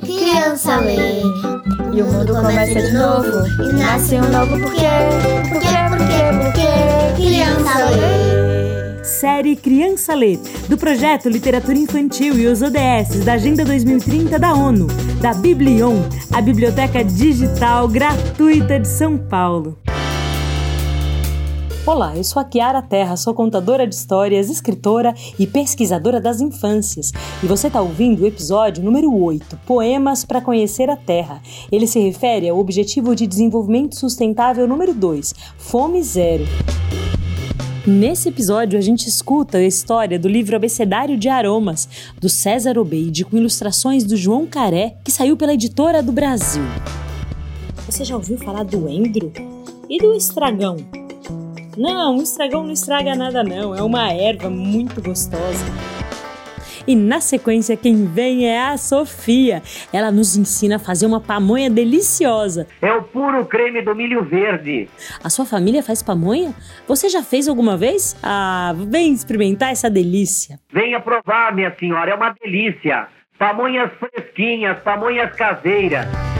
Criança lê e o mundo começa de novo e nasce um novo porquê. Porquê, porquê, porquê? Criança lê. Série Criança Lê, do projeto Literatura Infantil e os ODS da Agenda 2030 da ONU, da Biblion, a biblioteca digital gratuita de São Paulo. Olá, eu sou a Kiara Terra, sou contadora de histórias, escritora e pesquisadora das infâncias. E você está ouvindo o episódio número 8, Poemas para Conhecer a Terra. Ele se refere ao Objetivo de Desenvolvimento Sustentável número 2, Fome Zero. Nesse episódio, a gente escuta a história do livro Abecedário de Aromas, do César Obeide, com ilustrações do João Caré, que saiu pela editora do Brasil. Você já ouviu falar do endro? E do estragão? Não, o estragão não estraga nada não, é uma erva muito gostosa. E na sequência, quem vem é a Sofia. Ela nos ensina a fazer uma pamonha deliciosa. É o puro creme do milho verde. A sua família faz pamonha? Você já fez alguma vez? Ah, vem experimentar essa delícia. Venha provar, minha senhora, é uma delícia. Pamonhas fresquinhas, pamonhas caseiras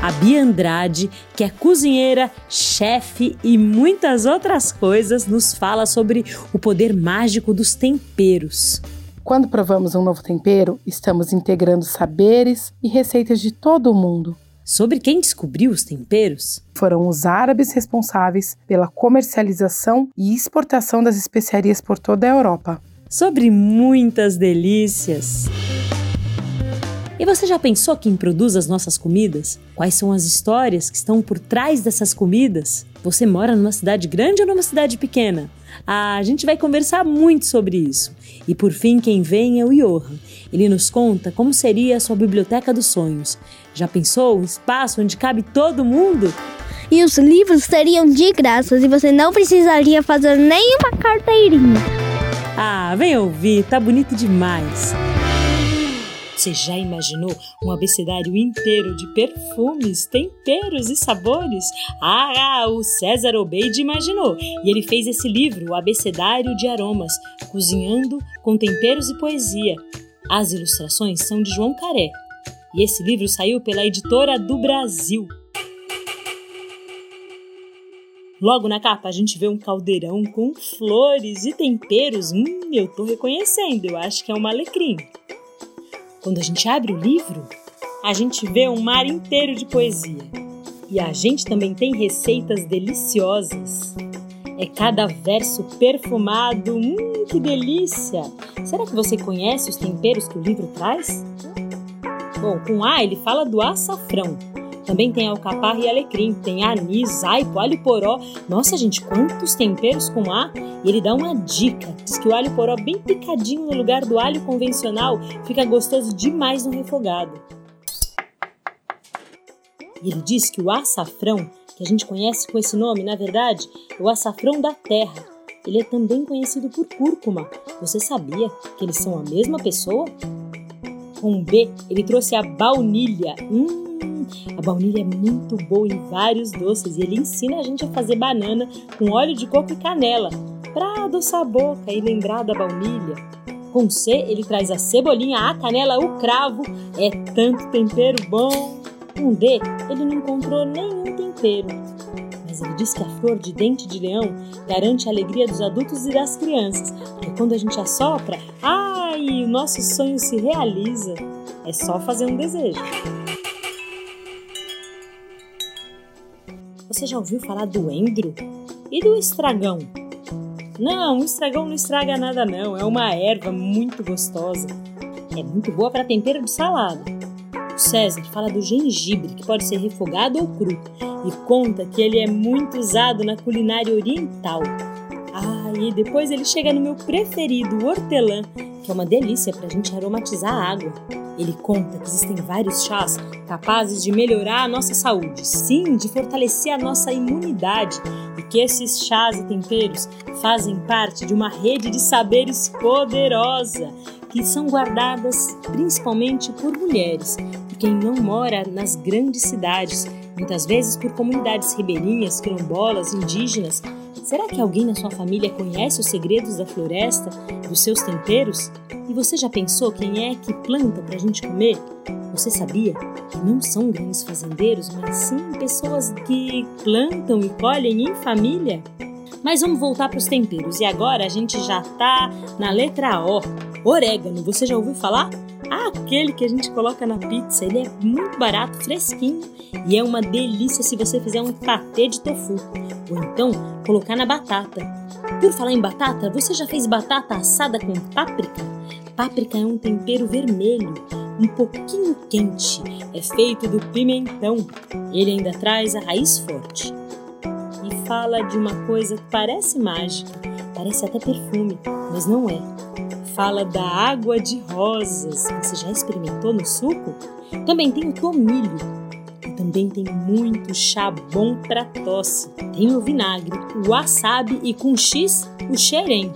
a Bia Andrade, que é cozinheira, chefe e muitas outras coisas, nos fala sobre o poder mágico dos temperos. Quando provamos um novo tempero, estamos integrando saberes e receitas de todo o mundo. Sobre quem descobriu os temperos? Foram os árabes responsáveis pela comercialização e exportação das especiarias por toda a Europa. Sobre muitas delícias. E você já pensou quem produz as nossas comidas? Quais são as histórias que estão por trás dessas comidas? Você mora numa cidade grande ou numa cidade pequena? Ah, a gente vai conversar muito sobre isso. E por fim, quem vem é o Johan. Ele nos conta como seria a sua biblioteca dos sonhos. Já pensou um espaço onde cabe todo mundo? E os livros seriam de graça e você não precisaria fazer nenhuma carteirinha. Ah, vem ouvir, tá bonito demais. Você já imaginou um abecedário inteiro de perfumes, temperos e sabores? Ah, o César Obeide imaginou e ele fez esse livro, O Abecedário de Aromas, cozinhando com temperos e poesia. As ilustrações são de João Caré e esse livro saiu pela editora do Brasil. Logo na capa a gente vê um caldeirão com flores e temperos. Hum, eu tô reconhecendo, eu acho que é um alecrim. Quando a gente abre o livro, a gente vê um mar inteiro de poesia. E a gente também tem receitas deliciosas. É cada verso perfumado. Hum, que delícia! Será que você conhece os temperos que o livro traz? Bom, com A ele fala do açafrão, também tem alcaparra e alecrim, tem anis, aipo, alho poró. Nossa, gente, quantos temperos com A! E ele dá uma dica. Diz que o alho poró bem picadinho no lugar do alho convencional fica gostoso demais no refogado. E ele diz que o açafrão, que a gente conhece com esse nome, na verdade, é o açafrão da terra. Ele é também conhecido por cúrcuma. Você sabia que eles são a mesma pessoa? Com B, ele trouxe a baunilha. Hum, a baunilha é muito boa em vários doces e ele ensina a gente a fazer banana com óleo de coco e canela para adoçar a boca e lembrar da baunilha. Com C, ele traz a cebolinha, a canela, o cravo. É tanto tempero bom. Com D, ele não encontrou nenhum tempero. Mas ele diz que a flor de dente de leão garante a alegria dos adultos e das crianças. Porque quando a gente assopra, ai, o nosso sonho se realiza. É só fazer um desejo. Você já ouviu falar do endro? E do estragão? Não, o estragão não estraga nada não, é uma erva muito gostosa. É muito boa para tempero de salada. O César fala do gengibre, que pode ser refogado ou cru, e conta que ele é muito usado na culinária oriental. Ah, e depois ele chega no meu preferido, hortelã, que é uma delícia para a gente aromatizar a água. Ele conta que existem vários chás capazes de melhorar a nossa saúde, sim, de fortalecer a nossa imunidade, e que esses chás e temperos fazem parte de uma rede de saberes poderosa que são guardadas principalmente por mulheres, por quem não mora nas grandes cidades, muitas vezes por comunidades ribeirinhas, quilombolas, indígenas. Será que alguém na sua família conhece os segredos da floresta, dos seus temperos? E você já pensou quem é que planta para a gente comer? Você sabia que não são grandes fazendeiros, mas sim pessoas que plantam e colhem em família? Mas vamos voltar para os temperos. E agora a gente já tá na letra O. Orégano, você já ouviu falar? Aquele que a gente coloca na pizza, ele é muito barato, fresquinho e é uma delícia se você fizer um patê de tofu ou então colocar na batata. Por falar em batata, você já fez batata assada com páprica? Páprica é um tempero vermelho, um pouquinho quente, é feito do pimentão. Ele ainda traz a raiz forte. E fala de uma coisa que parece mágica, parece até perfume, mas não é fala da água de rosas. Você já experimentou no suco? Também tem o tomilho. E também tem muito chá bom para tosse. Tem o vinagre, o wasabi e com X, o xerém.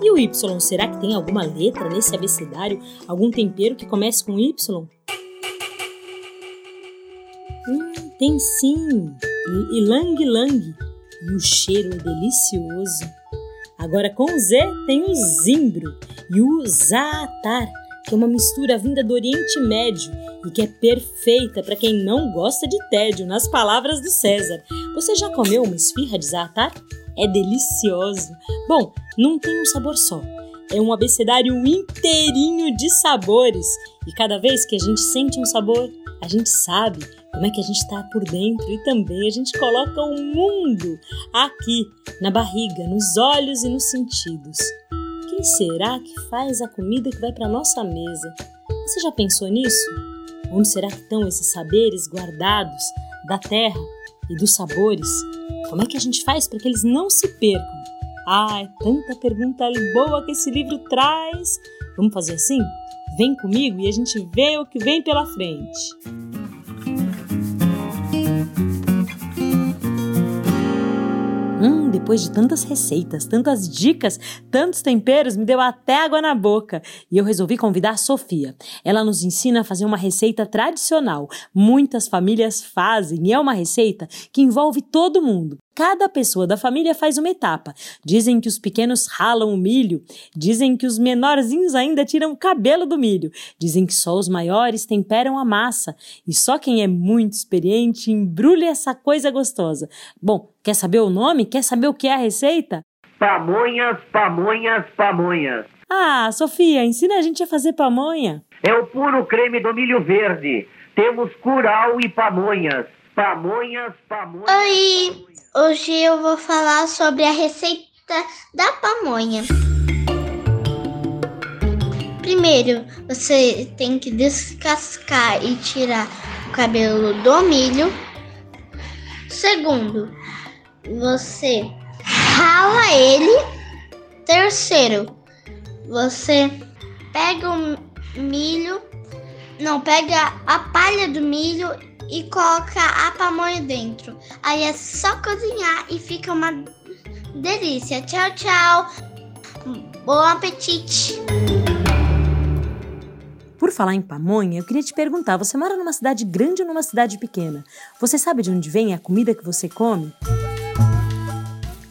E o Y, será que tem alguma letra nesse abecedário? Algum tempero que comece com Y? Hum, tem sim! Ilang lang. E o cheiro é delicioso. Agora com Z tem o zimbro e o zaatar, que é uma mistura vinda do Oriente Médio e que é perfeita para quem não gosta de tédio, nas palavras do César. Você já comeu uma esfirra de zaatar? É delicioso. Bom, não tem um sabor só. É um abecedário inteirinho de sabores. E cada vez que a gente sente um sabor, a gente sabe como é que a gente está por dentro e também a gente coloca o mundo aqui na barriga, nos olhos e nos sentidos. Quem será que faz a comida que vai para nossa mesa? Você já pensou nisso? Onde será que estão esses saberes guardados da terra e dos sabores? Como é que a gente faz para que eles não se percam? Ah, é tanta pergunta boa que esse livro traz. Vamos fazer assim? Vem comigo e a gente vê o que vem pela frente. Depois de tantas receitas, tantas dicas, tantos temperos, me deu até água na boca. E eu resolvi convidar a Sofia. Ela nos ensina a fazer uma receita tradicional. Muitas famílias fazem e é uma receita que envolve todo mundo. Cada pessoa da família faz uma etapa. Dizem que os pequenos ralam o milho, dizem que os menorzinhos ainda tiram o cabelo do milho, dizem que só os maiores temperam a massa e só quem é muito experiente embrulha essa coisa gostosa. Bom, quer saber o nome? Quer saber o que é a receita? Pamonhas, pamonhas, pamonhas. Ah, Sofia, ensina a gente a fazer pamonha. É o puro creme do milho verde. Temos curau e pamonhas. Pamonhas, pamonhas. Oi. pamonhas. Hoje eu vou falar sobre a receita da pamonha. Primeiro, você tem que descascar e tirar o cabelo do milho. Segundo, você rala ele. Terceiro, você pega o milho, não, pega a palha do milho e coloca a pamonha dentro. Aí é só cozinhar e fica uma delícia. Tchau, tchau. Bom apetite. Por falar em pamonha, eu queria te perguntar: você mora numa cidade grande ou numa cidade pequena? Você sabe de onde vem a comida que você come?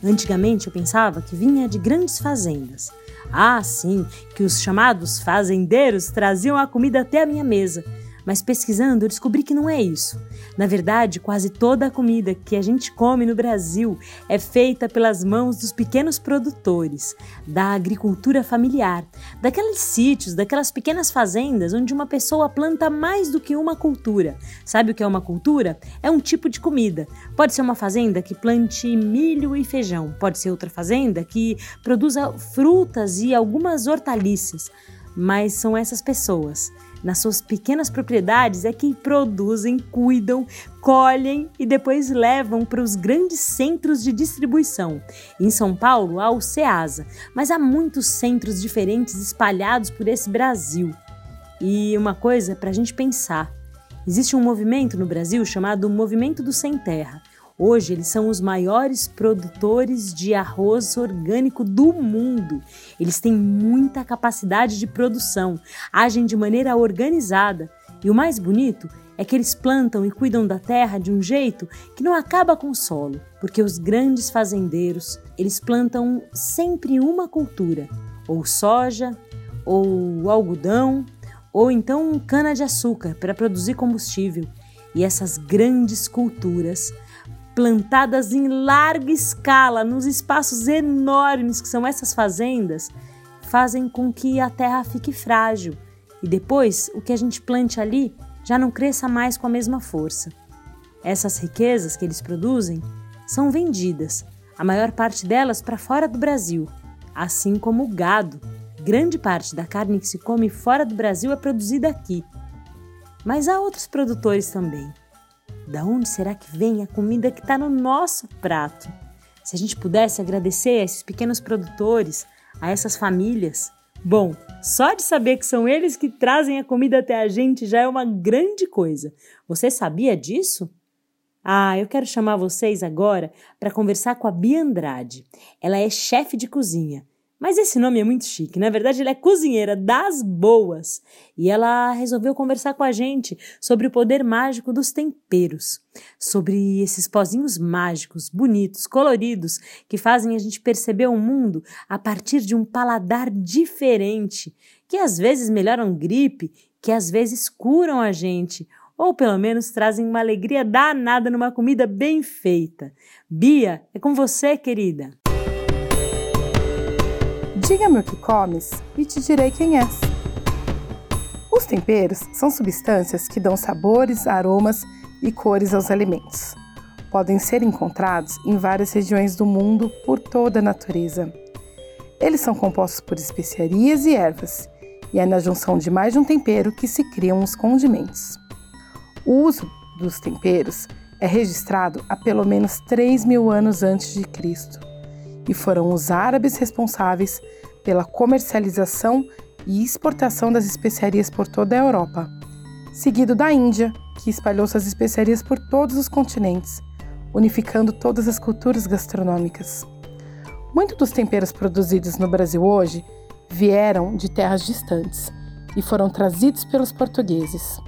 Antigamente eu pensava que vinha de grandes fazendas. Ah, sim, que os chamados fazendeiros traziam a comida até a minha mesa. Mas pesquisando, eu descobri que não é isso. Na verdade, quase toda a comida que a gente come no Brasil é feita pelas mãos dos pequenos produtores, da agricultura familiar, daqueles sítios, daquelas pequenas fazendas onde uma pessoa planta mais do que uma cultura. Sabe o que é uma cultura? É um tipo de comida. Pode ser uma fazenda que plante milho e feijão, pode ser outra fazenda que produza frutas e algumas hortaliças. Mas são essas pessoas nas suas pequenas propriedades é que produzem, cuidam, colhem e depois levam para os grandes centros de distribuição. Em São Paulo há o SEASA, mas há muitos centros diferentes espalhados por esse Brasil. E uma coisa para a gente pensar: existe um movimento no Brasil chamado Movimento do Sem Terra. Hoje eles são os maiores produtores de arroz orgânico do mundo. Eles têm muita capacidade de produção, agem de maneira organizada e o mais bonito é que eles plantam e cuidam da terra de um jeito que não acaba com o solo, porque os grandes fazendeiros, eles plantam sempre uma cultura, ou soja, ou algodão, ou então cana-de-açúcar para produzir combustível. E essas grandes culturas, plantadas em larga escala, nos espaços enormes que são essas fazendas, fazem com que a terra fique frágil e depois o que a gente plante ali já não cresça mais com a mesma força. Essas riquezas que eles produzem são vendidas, a maior parte delas para fora do Brasil, assim como o gado. Grande parte da carne que se come fora do Brasil é produzida aqui. Mas há outros produtores também. Da onde será que vem a comida que está no nosso prato? Se a gente pudesse agradecer a esses pequenos produtores, a essas famílias, bom, só de saber que são eles que trazem a comida até a gente já é uma grande coisa. Você sabia disso? Ah, eu quero chamar vocês agora para conversar com a Bia Andrade. Ela é chefe de cozinha. Mas esse nome é muito chique. Na verdade, ela é cozinheira das boas. E ela resolveu conversar com a gente sobre o poder mágico dos temperos. Sobre esses pozinhos mágicos, bonitos, coloridos, que fazem a gente perceber o mundo a partir de um paladar diferente. Que às vezes melhoram gripe, que às vezes curam a gente ou pelo menos trazem uma alegria danada numa comida bem feita. Bia, é com você, querida. Diga-me o que comes e te direi quem és. Os temperos são substâncias que dão sabores, aromas e cores aos alimentos. Podem ser encontrados em várias regiões do mundo por toda a natureza. Eles são compostos por especiarias e ervas, e é na junção de mais de um tempero que se criam os condimentos. O uso dos temperos é registrado há pelo menos 3 mil anos antes de Cristo e foram os árabes responsáveis pela comercialização e exportação das especiarias por toda a Europa, seguido da Índia, que espalhou suas especiarias por todos os continentes, unificando todas as culturas gastronômicas. Muitos dos temperos produzidos no Brasil hoje vieram de terras distantes e foram trazidos pelos portugueses.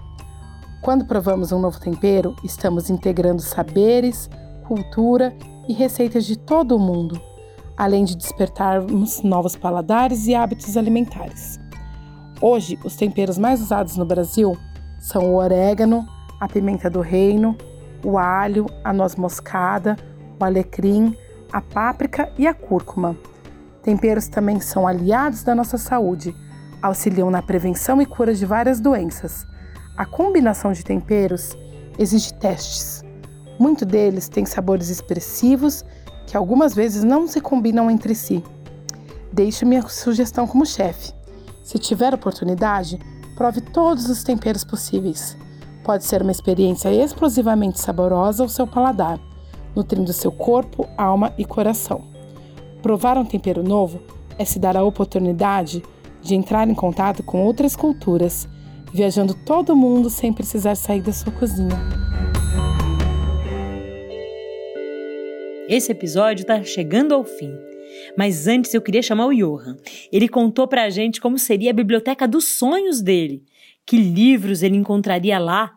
Quando provamos um novo tempero, estamos integrando saberes, cultura e receitas de todo o mundo, além de despertarmos novos paladares e hábitos alimentares. Hoje, os temperos mais usados no Brasil são o orégano, a pimenta do reino, o alho, a noz moscada, o alecrim, a páprica e a cúrcuma. Temperos também são aliados da nossa saúde, auxiliam na prevenção e cura de várias doenças a combinação de temperos exige testes. Muitos deles têm sabores expressivos que algumas vezes não se combinam entre si. Deixo minha sugestão como chefe. Se tiver oportunidade, prove todos os temperos possíveis. Pode ser uma experiência explosivamente saborosa ao seu paladar, nutrindo seu corpo, alma e coração. Provar um tempero novo é se dar a oportunidade de entrar em contato com outras culturas viajando todo mundo sem precisar sair da sua cozinha. Esse episódio está chegando ao fim. Mas antes eu queria chamar o Johan. Ele contou pra gente como seria a biblioteca dos sonhos dele, que livros ele encontraria lá,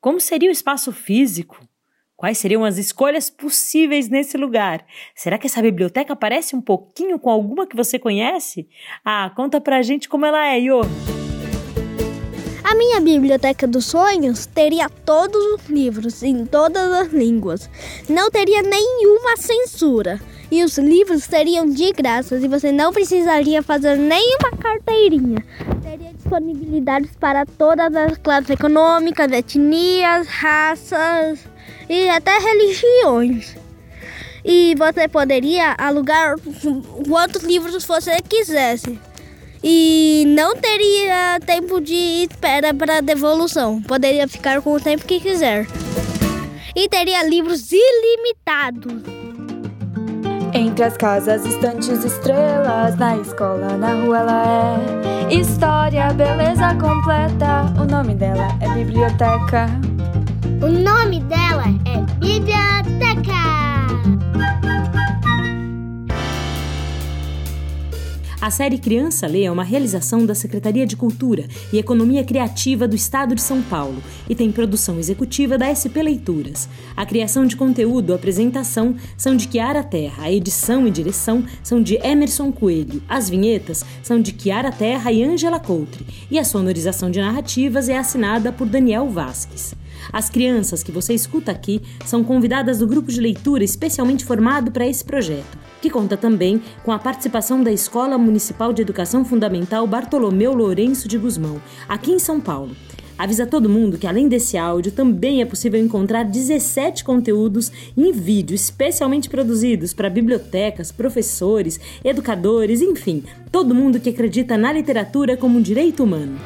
como seria o espaço físico, quais seriam as escolhas possíveis nesse lugar. Será que essa biblioteca parece um pouquinho com alguma que você conhece? Ah, conta pra gente como ela é, Johan. Minha biblioteca dos sonhos teria todos os livros em todas as línguas. Não teria nenhuma censura. E os livros seriam de graça e você não precisaria fazer nenhuma carteirinha. Teria disponibilidades para todas as classes econômicas, etnias, raças e até religiões. E você poderia alugar quantos livros você quisesse e não teria tempo de espera para devolução. Poderia ficar com o tempo que quiser. E teria livros ilimitados. Entre as casas, estantes, estrelas, na escola, na rua ela é história, beleza completa. O nome dela é biblioteca. O nome A série Criança Lê é uma realização da Secretaria de Cultura e Economia Criativa do Estado de São Paulo e tem produção executiva da SP Leituras. A criação de conteúdo, a apresentação são de Kiara Terra, a edição e direção são de Emerson Coelho, as vinhetas são de Kiara Terra e Ângela Coutre e a sonorização de narrativas é assinada por Daniel Vasques. As crianças que você escuta aqui são convidadas do grupo de leitura especialmente formado para esse projeto que conta também com a participação da Escola Municipal de Educação Fundamental Bartolomeu Lourenço de Guzmão, aqui em São Paulo. Avisa todo mundo que além desse áudio também é possível encontrar 17 conteúdos em vídeo especialmente produzidos para bibliotecas, professores, educadores, enfim, todo mundo que acredita na literatura como um direito humano.